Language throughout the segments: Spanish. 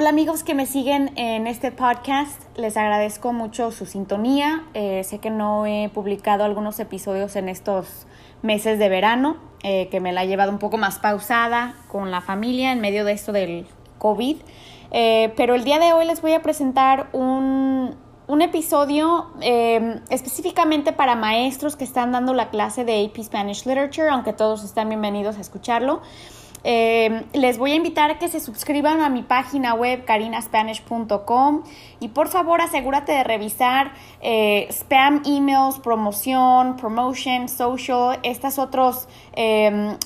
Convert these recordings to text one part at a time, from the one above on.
Hola amigos que me siguen en este podcast, les agradezco mucho su sintonía. Eh, sé que no he publicado algunos episodios en estos meses de verano, eh, que me la he llevado un poco más pausada con la familia en medio de esto del COVID. Eh, pero el día de hoy les voy a presentar un, un episodio específicamente para maestros que están dando la clase de AP Spanish Literature, aunque todos están bienvenidos a escucharlo. Eh, les voy a invitar a que se suscriban a mi página web carinaspanish.com y por favor asegúrate de revisar eh, spam emails, promoción, promotion, social, estos otros em,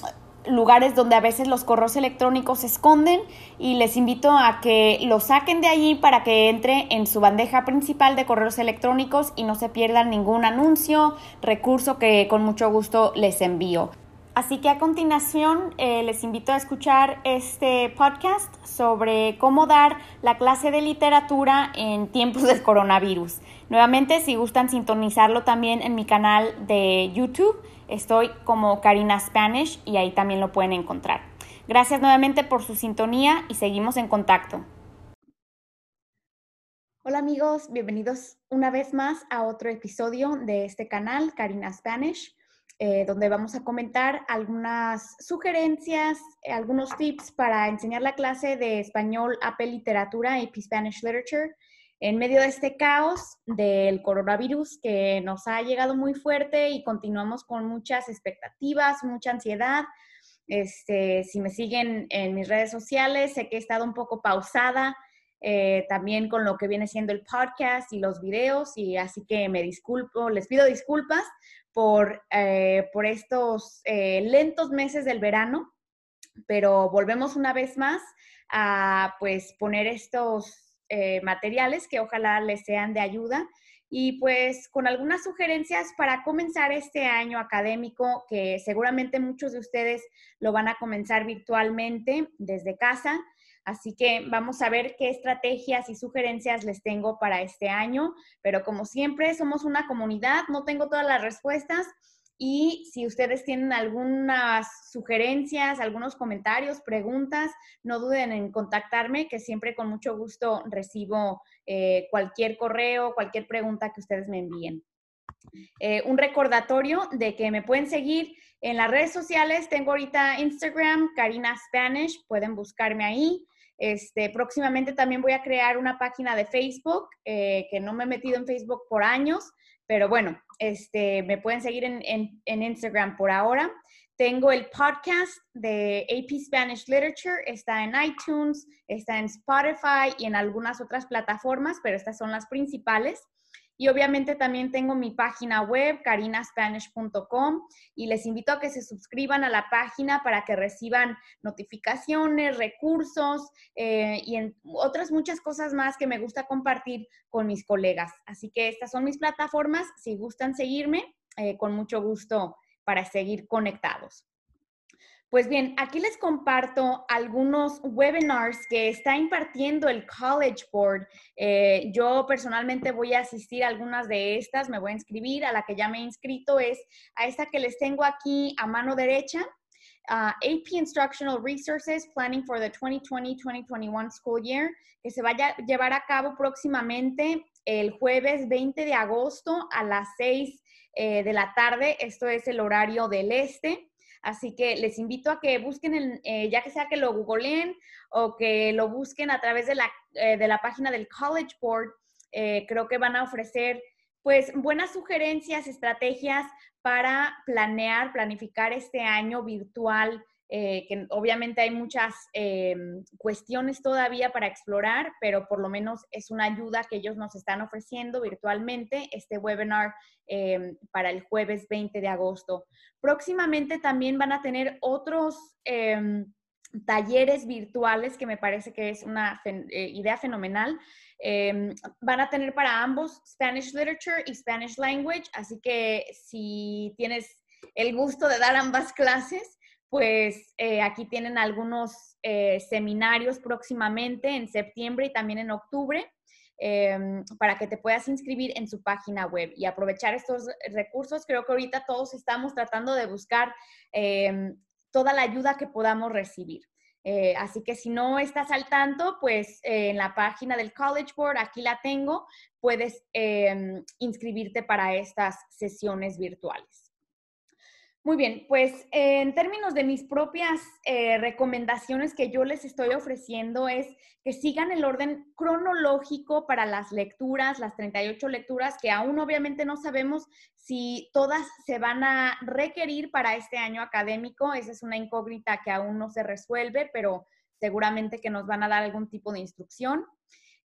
lugares donde a veces los correos electrónicos se esconden y les invito a que lo saquen de allí para que entre en su bandeja principal de correos electrónicos y no se pierdan ningún anuncio, recurso que con mucho gusto les envío. Así que a continuación eh, les invito a escuchar este podcast sobre cómo dar la clase de literatura en tiempos del coronavirus. Nuevamente, si gustan sintonizarlo también en mi canal de YouTube, estoy como Karina Spanish y ahí también lo pueden encontrar. Gracias nuevamente por su sintonía y seguimos en contacto. Hola amigos, bienvenidos una vez más a otro episodio de este canal, Karina Spanish. Eh, donde vamos a comentar algunas sugerencias, algunos tips para enseñar la clase de español AP Literatura, AP Spanish Literature, en medio de este caos del coronavirus que nos ha llegado muy fuerte y continuamos con muchas expectativas, mucha ansiedad. Este, si me siguen en mis redes sociales, sé que he estado un poco pausada eh, también con lo que viene siendo el podcast y los videos, y así que me disculpo, les pido disculpas por, eh, por estos eh, lentos meses del verano, pero volvemos una vez más a pues poner estos materiales que ojalá les sean de ayuda y pues con algunas sugerencias para comenzar este año académico que seguramente muchos de ustedes lo van a comenzar virtualmente desde casa. Así que vamos a ver qué estrategias y sugerencias les tengo para este año, pero como siempre somos una comunidad, no tengo todas las respuestas y si ustedes tienen algunas sugerencias, algunos comentarios, preguntas, no duden en contactarme, que siempre con mucho gusto recibo eh, cualquier correo, cualquier pregunta que ustedes me envíen. Eh, un recordatorio de que me pueden seguir en las redes sociales. Tengo ahorita Instagram, Karina Spanish, pueden buscarme ahí. Este, próximamente también voy a crear una página de Facebook, eh, que no me he metido en Facebook por años, pero bueno, este, me pueden seguir en, en, Instagram por ahora. Tengo el podcast de AP Spanish Literature, está en iTunes, está en Spotify y en algunas otras plataformas, pero estas son las principales. Y obviamente también tengo mi página web, carinaspanish.com, y les invito a que se suscriban a la página para que reciban notificaciones, recursos eh, y en otras muchas cosas más que me gusta compartir con mis colegas. Así que estas son mis plataformas. Si gustan seguirme, eh, con mucho gusto para seguir conectados. Pues bien, aquí les comparto algunos webinars que está impartiendo el College Board. Eh, yo personalmente voy a asistir a algunas de estas, me voy a inscribir. A la que ya me he inscrito es a esta que les tengo aquí a mano derecha. AP Instructional Resources Planning for the 2020-2021 School Year, que se vaya a llevar a cabo próximamente el jueves 20 de agosto a las 6 eh, de la tarde. Esto es el horario del este. Así que les invito a que busquen, eh, ya que sea que lo googleen o que lo busquen a través de la, eh, de la página del College Board, eh, creo que van a ofrecer pues buenas sugerencias, estrategias para planear, planificar este año virtual eh, que obviamente hay muchas eh, cuestiones todavía para explorar, pero por lo menos es una ayuda que ellos nos están ofreciendo virtualmente, este webinar eh, para el jueves 20 de agosto. Próximamente también van a tener otros talleres virtuales que me parece que es una idea fenomenal. van a tener para ambos Spanish Literature y Spanish Language, así que si tienes el gusto de dar ambas clases, pues eh, aquí tienen algunos eh, seminarios próximamente en septiembre y también en octubre em, para que te puedas inscribir en su página web y aprovechar estos recursos. Creo que ahorita todos estamos tratando de buscar em, toda la ayuda que podamos recibir. Eh, así que si no estás al tanto, pues en la página del College Board, aquí la tengo, puedes em, inscribirte para estas sesiones virtuales. Muy bien, pues en términos de mis propias eh, recomendaciones que yo les estoy ofreciendo es que sigan el orden cronológico para las lecturas, las 38 lecturas, que aún obviamente no sabemos si todas se van a requerir para este año académico. Esa es una incógnita que aún no se resuelve, pero seguramente que nos van a dar algún tipo de instrucción.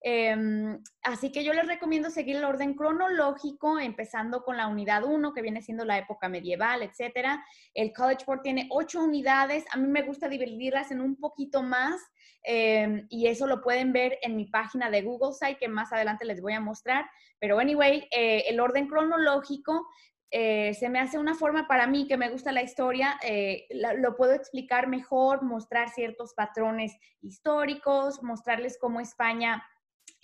Em, así que yo les recomiendo seguir el orden cronológico, empezando con la unidad 1, que viene siendo la época medieval, etcétera. El College Board tiene ocho unidades. A mí me gusta dividirlas en un poquito más em, y eso lo pueden ver en mi página de Google Site, que más adelante les voy a mostrar. Pero anyway, eh, el orden cronológico eh, se me hace una forma para mí que me gusta la historia, eh, lo puedo explicar mejor, mostrar ciertos patrones históricos, mostrarles cómo España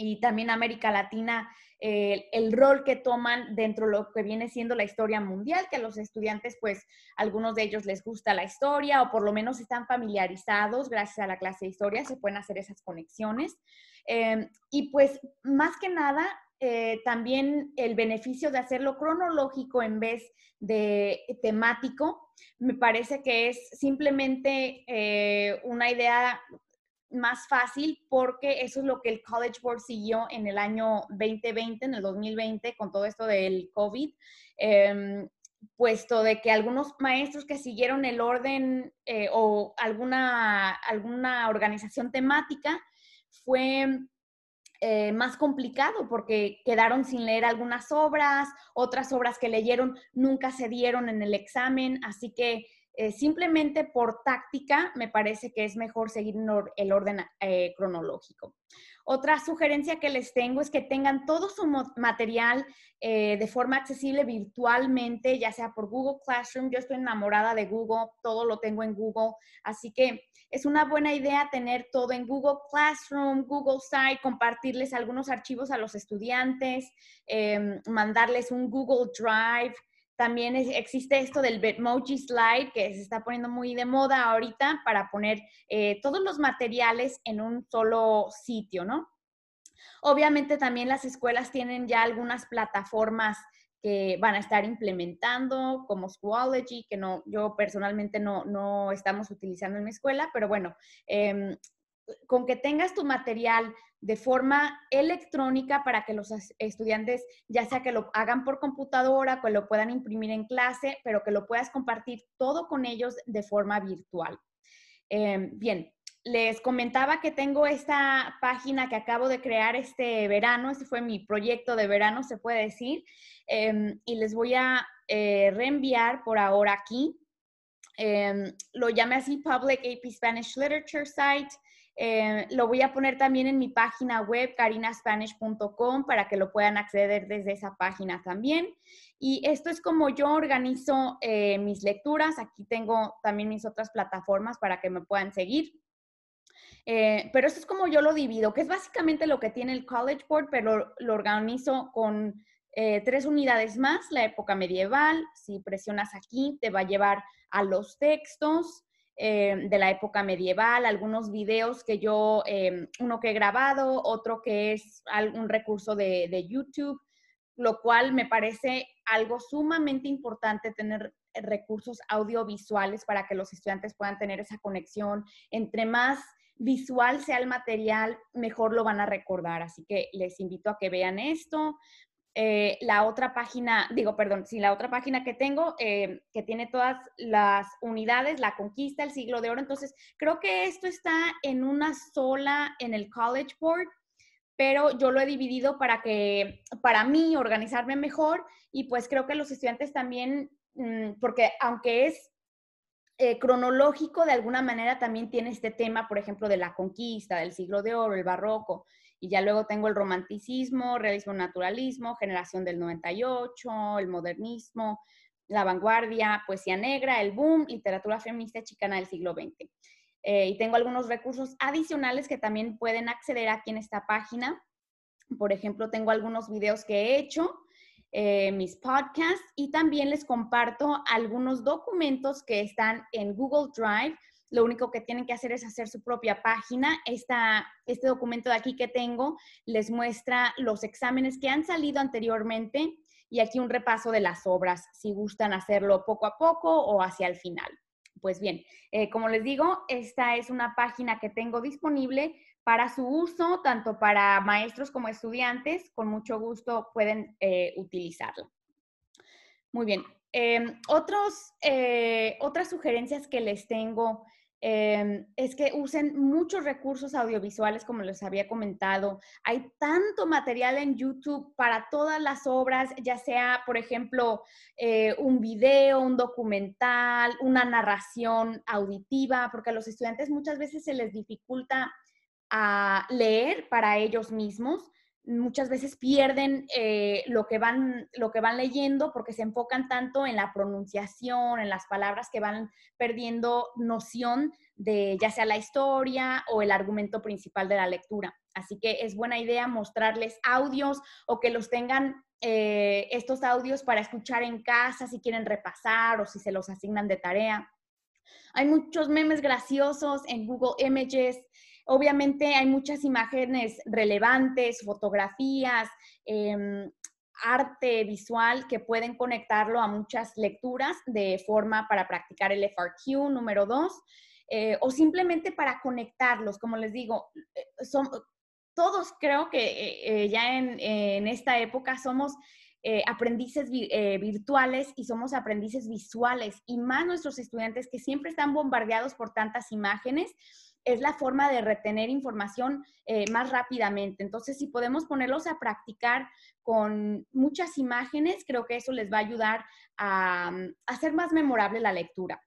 y también América Latina, eh, el rol que toman dentro de lo que viene siendo la historia mundial, que a los estudiantes, pues, algunos de ellos les gusta la historia o por lo menos están familiarizados gracias a la clase de historia, se pueden hacer esas conexiones. Em, y pues, más que nada, eh, también el beneficio de hacerlo cronológico en vez de temático, me parece que es simplemente eh, una idea más fácil porque eso es lo que el College Board siguió en el año 2020, en el 2020, con todo esto del COVID, em, puesto de que algunos maestros que siguieron el orden eh, o alguna, alguna organización temática fue eh, más complicado porque quedaron sin leer algunas obras, otras obras que leyeron nunca se dieron en el examen, así que eh, simplemente por táctica, me parece que es mejor seguir el orden eh, cronológico. Otra sugerencia que les tengo es que tengan todo su material eh, de forma accesible virtualmente, ya sea por Google Classroom. Yo estoy enamorada de Google, todo lo tengo en Google, así que es una buena idea tener todo en Google Classroom, Google Site, compartirles algunos archivos a los estudiantes, em, mandarles un Google Drive. También existe esto del Bitmoji Slide, que se está poniendo muy de moda ahorita para poner eh, todos los materiales en un solo sitio, ¿no? Obviamente también las escuelas tienen ya algunas plataformas que van a estar implementando, como Schoology, que no, yo personalmente no, no estamos utilizando en mi escuela, pero bueno, em, con que tengas tu material de forma electrónica para que los estudiantes, ya sea que lo hagan por computadora, que lo puedan imprimir en clase, pero que lo puedas compartir todo con ellos de forma virtual. Em, bien, les comentaba que tengo esta página que acabo de crear este verano, este fue mi proyecto de verano, se puede decir, em, y les voy a eh, reenviar por ahora aquí. Lo llamé así Public AP Spanish Literature Site. Eh, lo voy a poner también en mi página web, carinaspanish.com, para que lo puedan acceder desde esa página también. Y esto es como yo organizo eh, mis lecturas. Aquí tengo también mis otras plataformas para que me puedan seguir. Eh, pero esto es como yo lo divido, que es básicamente lo que tiene el College Board, pero lo organizo con tres unidades más, la época medieval. Si presionas aquí, te va a llevar a los textos. Eh, de la época medieval, algunos videos que yo, eh, uno que he grabado, otro que es algún recurso de, de, YouTube, lo cual me parece algo sumamente importante tener recursos audiovisuales para que los estudiantes puedan tener esa conexión. Entre más visual sea el material, mejor lo van a recordar. Así que les invito a que vean esto. Eh, la otra página, digo, perdón, sí, la otra página que tengo, eh, que tiene todas las unidades, la conquista, el siglo de oro. Entonces, creo que esto está en una sola en el College Board, pero yo lo he dividido para que, para mí, organizarme mejor y pues creo que los estudiantes también, mm, porque aunque es eh, cronológico, de alguna manera también tiene este tema, por ejemplo, de la conquista, del siglo de oro, el barroco. Y ya luego tengo el romanticismo, realismo, naturalismo, generación del 98, el modernismo, la vanguardia, poesía negra, el boom, literatura feminista chicana del siglo XX. Eh, y tengo algunos recursos adicionales que también pueden acceder aquí en esta página. Por ejemplo, tengo algunos videos que he hecho, eh, mis podcasts y también les comparto algunos documentos que están en Google Drive lo único que tienen que hacer es hacer su propia página. Esta, este documento de aquí que tengo les muestra los exámenes que han salido anteriormente y aquí un repaso de las obras, si gustan hacerlo poco a poco o hacia el final. Pues bien, eh, como les digo, esta es una página que tengo disponible para su uso, tanto para maestros como estudiantes. Con mucho gusto pueden eh, utilizarla. Muy bien. Em, otros, eh, otras sugerencias que les tengo em, es que usen muchos recursos audiovisuales, como les había comentado. Hay tanto material en YouTube para todas las obras, ya sea, por ejemplo, eh, un video, un documental, una narración auditiva, porque a los estudiantes muchas veces se les dificulta a leer para ellos mismos muchas veces pierden eh, lo, que van, lo que van leyendo porque se enfocan tanto en la pronunciación, en las palabras que van perdiendo noción de ya sea la historia o el argumento principal de la lectura. Así que es buena idea mostrarles audios o que los tengan eh, estos audios para escuchar en casa si quieren repasar o si se los asignan de tarea. Hay muchos memes graciosos en Google Images. Obviamente hay muchas imágenes relevantes, fotografías, em, arte visual que pueden conectarlo a muchas lecturas de forma para practicar el FRQ número dos, eh, o simplemente para conectarlos, como les digo, eh, son, todos creo que eh, ya en, en, esta época somos aprendices virtuales y somos aprendices visuales, y más nuestros estudiantes que siempre están bombardeados por tantas imágenes es la forma de retener información eh, más rápidamente. Entonces, si podemos ponerlos a practicar con muchas imágenes, creo que eso les va a ayudar a, hacer más memorable la lectura.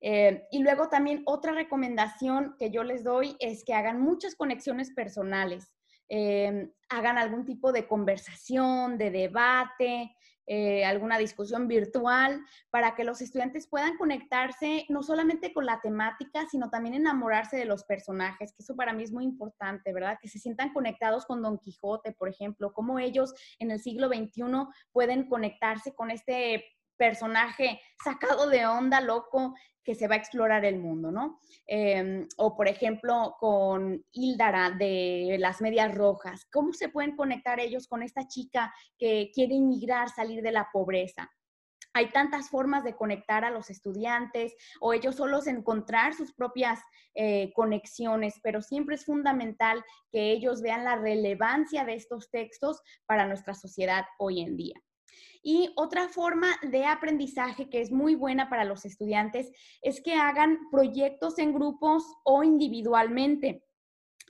Eh, y luego también otra recomendación que yo les doy es que hagan muchas conexiones personales. Eh, hagan algún tipo de conversación, de debate, eh, alguna discusión virtual, para que los estudiantes puedan conectarse no solamente con la temática, sino también enamorarse de los personajes, que eso para mí es muy importante, ¿verdad? Que se sientan conectados con Don Quijote, por ejemplo, cómo ellos en el siglo XXI pueden conectarse con este personaje sacado de onda, loco, que se va a explorar el mundo, ¿no? Em, o por ejemplo, con Hildara de las Medias Rojas, ¿cómo se pueden conectar ellos con esta chica que quiere inmigrar, salir de la pobreza? Hay tantas formas de conectar a los estudiantes o ellos solos encontrar sus propias eh, conexiones, pero siempre es fundamental que ellos vean la relevancia de estos textos para nuestra sociedad hoy en día. Y otra forma de aprendizaje que es muy buena para los estudiantes es que hagan proyectos en grupos o individualmente.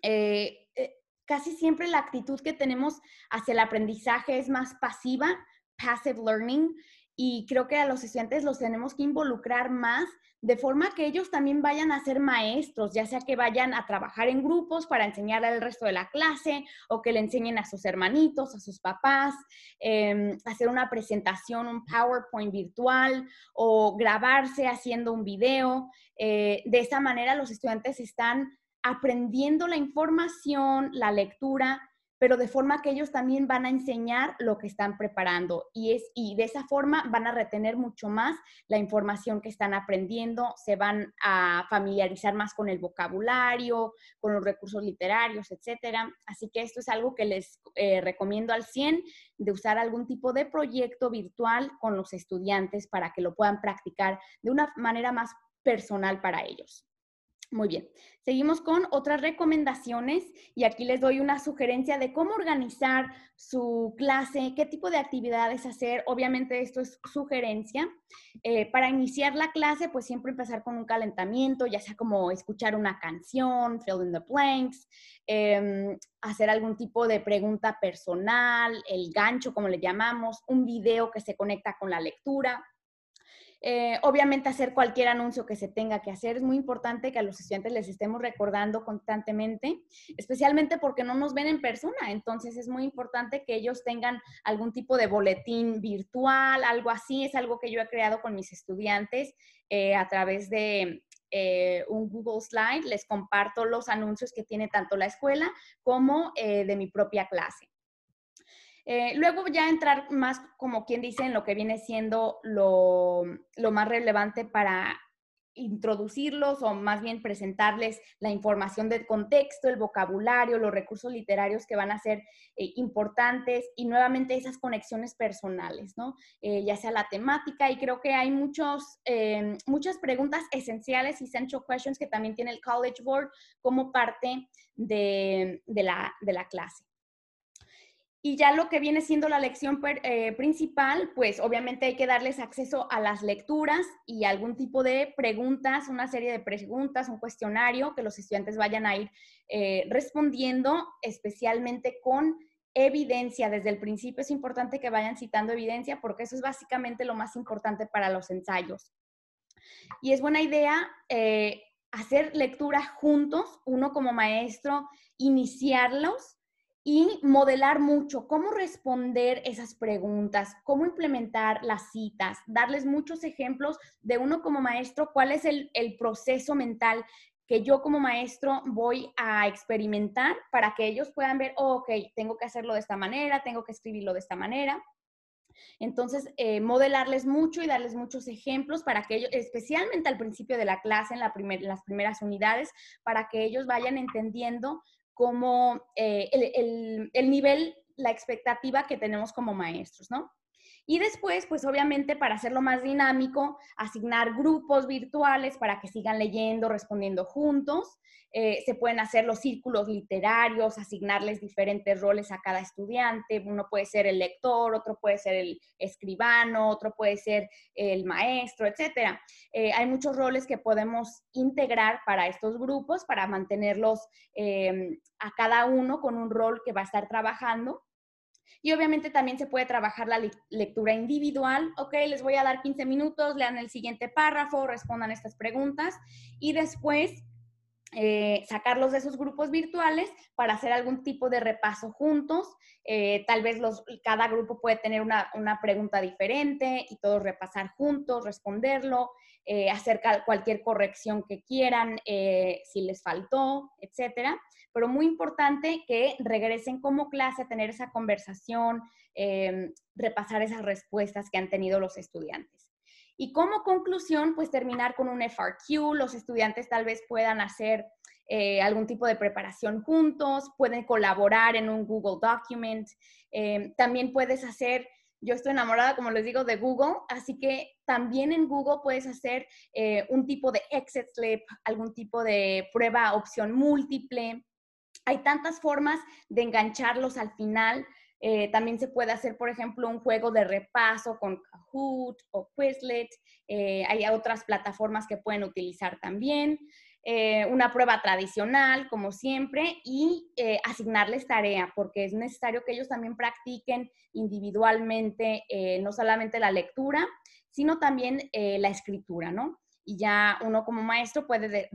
Eh, eh, casi siempre la actitud que tenemos hacia el aprendizaje es más pasiva, passive learning, y creo que a los estudiantes los tenemos que involucrar más de forma que ellos también vayan a ser maestros, ya sea que vayan a trabajar en grupos para enseñar al resto de la clase o que le enseñen a sus hermanitos, a sus papás, em, hacer una presentación, un PowerPoint virtual o grabarse haciendo un video. Eh, de esa manera los estudiantes están aprendiendo la información, la lectura pero de forma que ellos también van a enseñar lo que están preparando y, es, y de esa forma van a retener mucho más la información que están aprendiendo, se van a familiarizar más con el vocabulario, con los recursos literarios, etcétera. Así que esto es algo que les eh, recomiendo al 100 de usar algún tipo de proyecto virtual con los estudiantes para que lo puedan practicar de una manera más personal para ellos. Muy bien, seguimos con otras recomendaciones y aquí les doy una sugerencia de cómo organizar su clase, qué tipo de actividades hacer. Obviamente esto es sugerencia. Eh, para iniciar la clase, pues siempre empezar con un calentamiento, ya sea como escuchar una canción, fill in the blanks, em, hacer algún tipo de pregunta personal, el gancho, como le llamamos, un video que se conecta con la lectura eh, obviamente hacer cualquier anuncio que se tenga que hacer. Es muy importante que a los estudiantes les estemos recordando constantemente, especialmente porque no nos ven en persona. Entonces es muy importante que ellos tengan algún tipo de boletín virtual, algo así. Es algo que yo he creado con mis estudiantes eh, a través de eh, un Google Slide. Les comparto los anuncios que tiene tanto la escuela como de mi propia clase. Eh, luego ya entrar más, como quien dice, en lo que viene siendo lo, más relevante para introducirlos o más bien presentarles la información del contexto, el vocabulario, los recursos literarios que van a ser eh, importantes y nuevamente esas conexiones personales, ¿no? Eh, ya sea la temática y creo que hay muchos, muchas preguntas esenciales, essential questions que también tiene el College Board como parte de la clase. Y ya lo que viene siendo la lección eh, principal, pues obviamente hay que darles acceso a las lecturas y algún tipo de preguntas, una serie de preguntas, un cuestionario que los estudiantes vayan a ir eh, respondiendo, especialmente con evidencia. Desde el principio es importante que vayan citando evidencia porque eso es básicamente lo más importante para los ensayos. Y es buena idea eh, hacer lecturas juntos, uno como maestro, iniciarlos y modelar mucho cómo responder esas preguntas, cómo implementar las citas, darles muchos ejemplos de uno como maestro, cuál es el, proceso mental que yo como maestro voy a experimentar para que ellos puedan ver, oh, ok, tengo que hacerlo de esta manera, tengo que escribirlo de esta manera. Entonces, eh, modelarles mucho y darles muchos ejemplos para que ellos, especialmente al principio de la clase, en, la en las primeras unidades, para que ellos vayan entendiendo como eh, el, nivel, la expectativa que tenemos como maestros, ¿no? Y después, pues obviamente para hacerlo más dinámico, asignar grupos virtuales para que sigan leyendo, respondiendo juntos. Eh, se pueden hacer los círculos literarios, asignarles diferentes roles a cada estudiante. Uno puede ser el lector, otro puede ser el escribano, otro puede ser el maestro, etc. Eh, hay muchos roles que podemos integrar para estos grupos para mantenerlos eh, a cada uno con un rol que va a estar trabajando y obviamente también se puede trabajar la lectura individual. Ok, les voy a dar 15 minutos, lean el siguiente párrafo, respondan estas preguntas y después eh, sacarlos de esos grupos virtuales para hacer algún tipo de repaso juntos. Eh, tal vez los, cada grupo puede tener una, pregunta diferente y todos repasar juntos, responderlo, eh, hacer cualquier corrección que quieran, si les faltó, etcétera pero muy importante que regresen como clase a tener esa conversación, em, repasar esas respuestas que han tenido los estudiantes. Y como conclusión, pues terminar con un FRQ, los estudiantes tal vez puedan hacer eh, algún tipo de preparación juntos, pueden colaborar en un Google Document, también puedes hacer yo estoy enamorada, como les digo, de Google, así que también en Google puedes hacer eh, un tipo de exit slip, algún tipo de prueba opción múltiple, hay tantas formas de engancharlos al final. Eh, también se puede hacer, por ejemplo, un juego de repaso con Kahoot o Quizlet. Eh, hay otras plataformas que pueden utilizar también. Eh, una prueba tradicional, como siempre, y asignarles tarea, porque es necesario que ellos también practiquen individualmente no solamente la lectura, sino también la escritura, ¿no? Y ya uno como maestro puede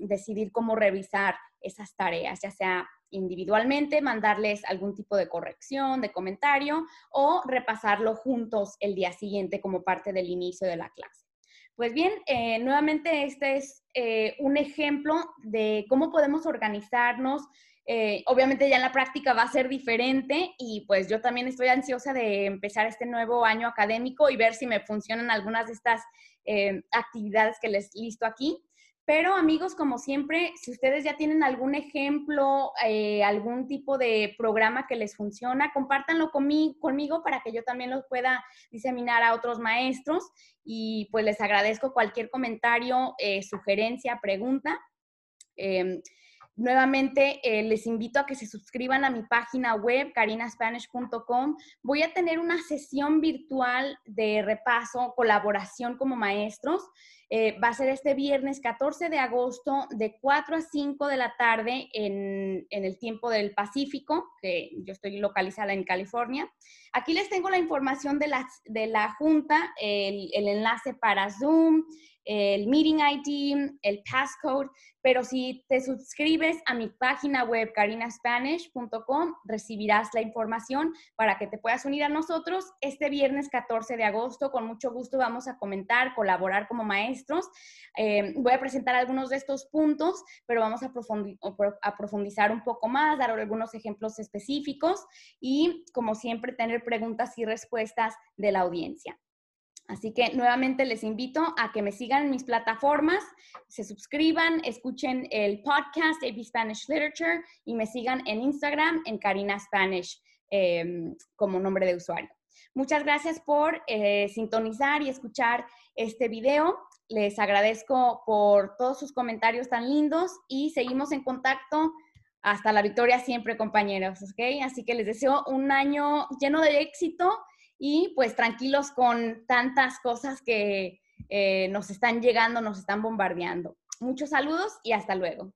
decidir cómo revisar esas tareas, ya sea individualmente, mandarles algún tipo de corrección, de comentario o repasarlo juntos el día siguiente como parte del inicio de la clase. Pues bien, eh, nuevamente este es eh, un ejemplo de cómo podemos organizarnos. Eh, obviamente ya en la práctica va a ser diferente y pues yo también estoy ansiosa de empezar este nuevo año académico y ver si me funcionan algunas de estas actividades que les listo aquí. Pero amigos, como siempre, si ustedes ya tienen algún ejemplo, eh, algún tipo de programa que les funciona, compártanlo conmigo, para que yo también los pueda diseminar a otros maestros. Y pues les agradezco cualquier comentario, eh, sugerencia, pregunta. Em, Nuevamente, eh, les invito a que se suscriban a mi página web, carinaspanish.com. Voy a tener una sesión virtual de repaso, colaboración como maestros. Eh, va a ser este viernes 14 de agosto de 4 a 5 de la tarde en, el tiempo del Pacífico, que yo estoy localizada en California. Aquí les tengo la información de la, junta, el enlace para Zoom, el meeting ID, el passcode, pero si te suscribes a mi página web carinaspanish.com, recibirás la información para que te puedas unir a nosotros este viernes 14 de agosto. Con mucho gusto vamos a comentar, colaborar como maestros. Eh, voy a presentar algunos de estos puntos, pero vamos a, a profundizar un poco más, dar algunos ejemplos específicos y, como siempre, tener preguntas y respuestas de la audiencia. Así que nuevamente les invito a que me sigan en mis plataformas, se suscriban, escuchen el podcast AP Spanish Literature y me sigan en Instagram en Karina Spanish em, como nombre de usuario. Muchas gracias por eh, sintonizar y escuchar este video. Les agradezco por todos sus comentarios tan lindos y seguimos en contacto hasta la victoria siempre, compañeros, ¿ok? Así que les deseo un año lleno de éxito y pues tranquilos con tantas cosas que eh, nos están llegando, nos están bombardeando. Muchos saludos y hasta luego.